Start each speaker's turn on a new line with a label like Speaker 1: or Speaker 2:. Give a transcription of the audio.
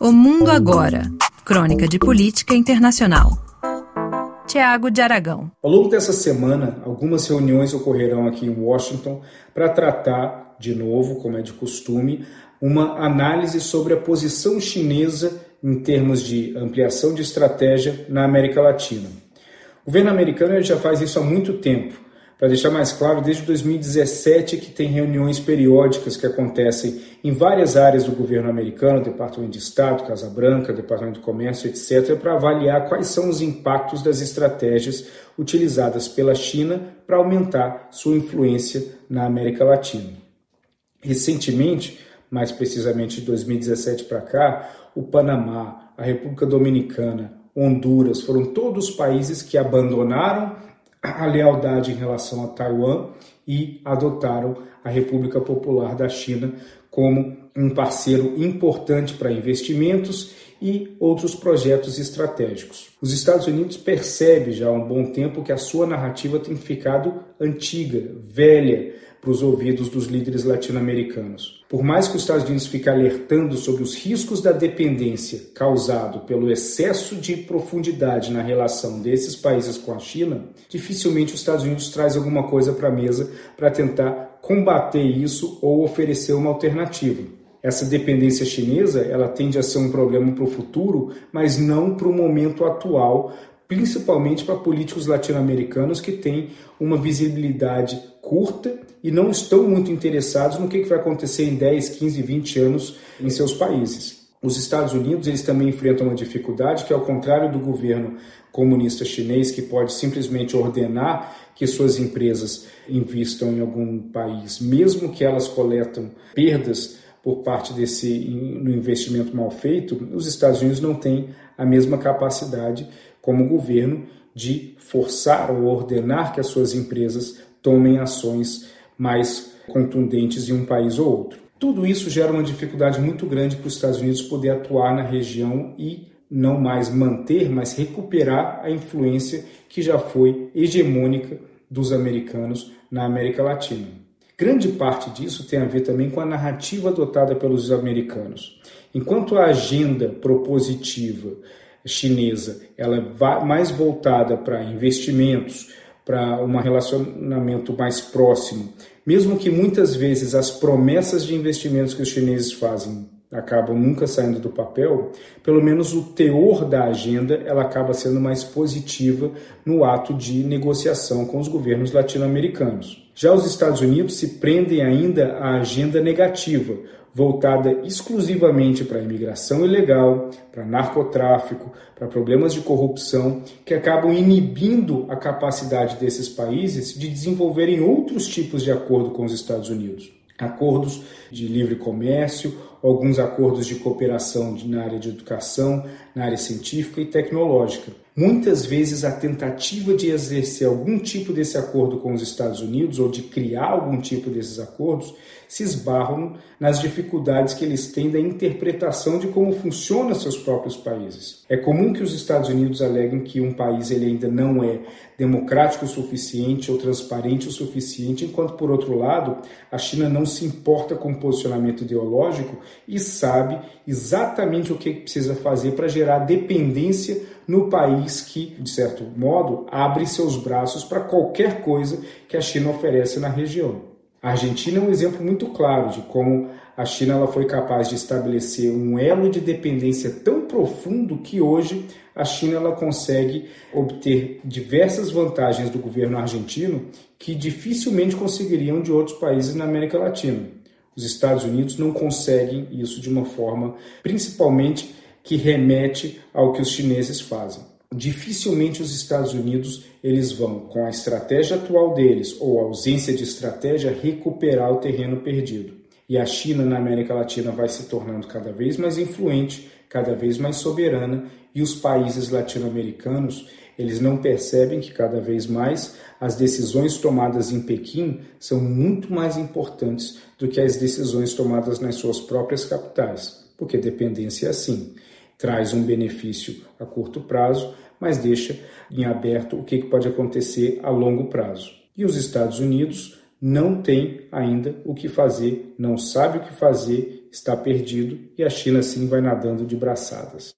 Speaker 1: O Mundo Agora. Crônica de Política Internacional. Tiago de Aragão.
Speaker 2: Ao longo dessa semana, algumas reuniões ocorrerão aqui em Washington para tratar, de novo, como é de costume, uma análise sobre a posição chinesa em termos de ampliação de estratégia na América Latina. O governo americano já faz isso há muito tempo para deixar mais claro, desde 2017 que tem reuniões periódicas que acontecem em várias áreas do governo americano, Departamento de Estado, Casa Branca, Departamento de Comércio, etc., para avaliar quais são os impactos das estratégias utilizadas pela China para aumentar sua influência na América Latina. Recentemente, mais precisamente de 2017 para cá, o Panamá, a República Dominicana, Honduras foram todos países que abandonaram a lealdade em relação a Taiwan e adotaram a República Popular da China como um parceiro importante para investimentos e outros projetos estratégicos. Os Estados Unidos percebem já há um bom tempo que a sua narrativa tem ficado antiga, velha, para os ouvidos dos líderes latino-americanos. Por mais que os Estados Unidos fique alertando sobre os riscos da dependência causado pelo excesso de profundidade na relação desses países com a China, dificilmente os Estados Unidos traz alguma coisa para a mesa para tentar combater isso ou oferecer uma alternativa. Essa dependência chinesa, ela tende a ser um problema para o futuro, mas não para o momento atual, principalmente para políticos latino-americanos que têm uma visibilidade curta e não estão muito interessados no que vai acontecer em 10, 15, 20 anos em seus países. Os Estados Unidos eles também enfrentam uma dificuldade que, ao contrário do governo comunista chinês, que pode simplesmente ordenar que suas empresas investam em algum país, mesmo que elas coletam perdas por parte desse no investimento mal feito, os Estados Unidos não têm a mesma capacidade como governo de forçar ou ordenar que as suas empresas tomem ações mais contundentes em um país ou outro. Tudo isso gera uma dificuldade muito grande para os Estados Unidos poder atuar na região e não mais manter, mas recuperar a influência que já foi hegemônica dos americanos na América Latina. Grande parte disso tem a ver também com a narrativa adotada pelos americanos. Enquanto a agenda propositiva chinesa ela é mais voltada para investimentos, para um relacionamento mais próximo, mesmo que muitas vezes as promessas de investimentos que os chineses fazem acabam nunca saindo do papel, pelo menos o teor da agenda ela acaba sendo mais positiva no ato de negociação com os governos latino-americanos. Já os Estados Unidos se prendem ainda à agenda negativa, voltada exclusivamente para a imigração ilegal, para narcotráfico, para problemas de corrupção, que acabam inibindo a capacidade desses países de desenvolverem outros tipos de acordo com os Estados Unidos. Acordos de livre comércio, alguns acordos de cooperação na área de educação, na área científica e tecnológica. Muitas vezes a tentativa de exercer algum tipo desse acordo com os Estados Unidos ou de criar algum tipo desses acordos se esbarram nas dificuldades que eles têm da interpretação de como funcionam seus próprios países. É comum que os Estados Unidos aleguem que um país ele ainda não é democrático o suficiente ou transparente o suficiente, enquanto por outro lado, a China não se importa com o posicionamento ideológico e sabe exatamente o que precisa fazer para gerar dependência no país que, de certo modo, abre seus braços para qualquer coisa que a China oferece na região. A Argentina é um exemplo muito claro de como a China ela foi capaz de estabelecer um elo de dependência tão profundo que hoje a China ela consegue obter diversas vantagens do governo argentino que dificilmente conseguiriam de outros países na América Latina. Os Estados Unidos não conseguem isso de uma forma, principalmente que remete ao que os chineses fazem. Dificilmente os Estados Unidos eles vão, com a estratégia atual deles ou ausência de estratégia, recuperar o terreno perdido. E a China na América Latina vai se tornando cada vez mais influente, cada vez mais soberana, e os países latino-americanos eles não percebem que cada vez mais as decisões tomadas em Pequim são muito mais importantes do que as decisões tomadas nas suas próprias capitais, porque dependência é assim. Traz um benefício a curto prazo, mas deixa em aberto o que pode acontecer a longo prazo. E os Estados Unidos não têm ainda o que fazer, não sabe o que fazer está perdido e a China sim vai nadando de braçadas.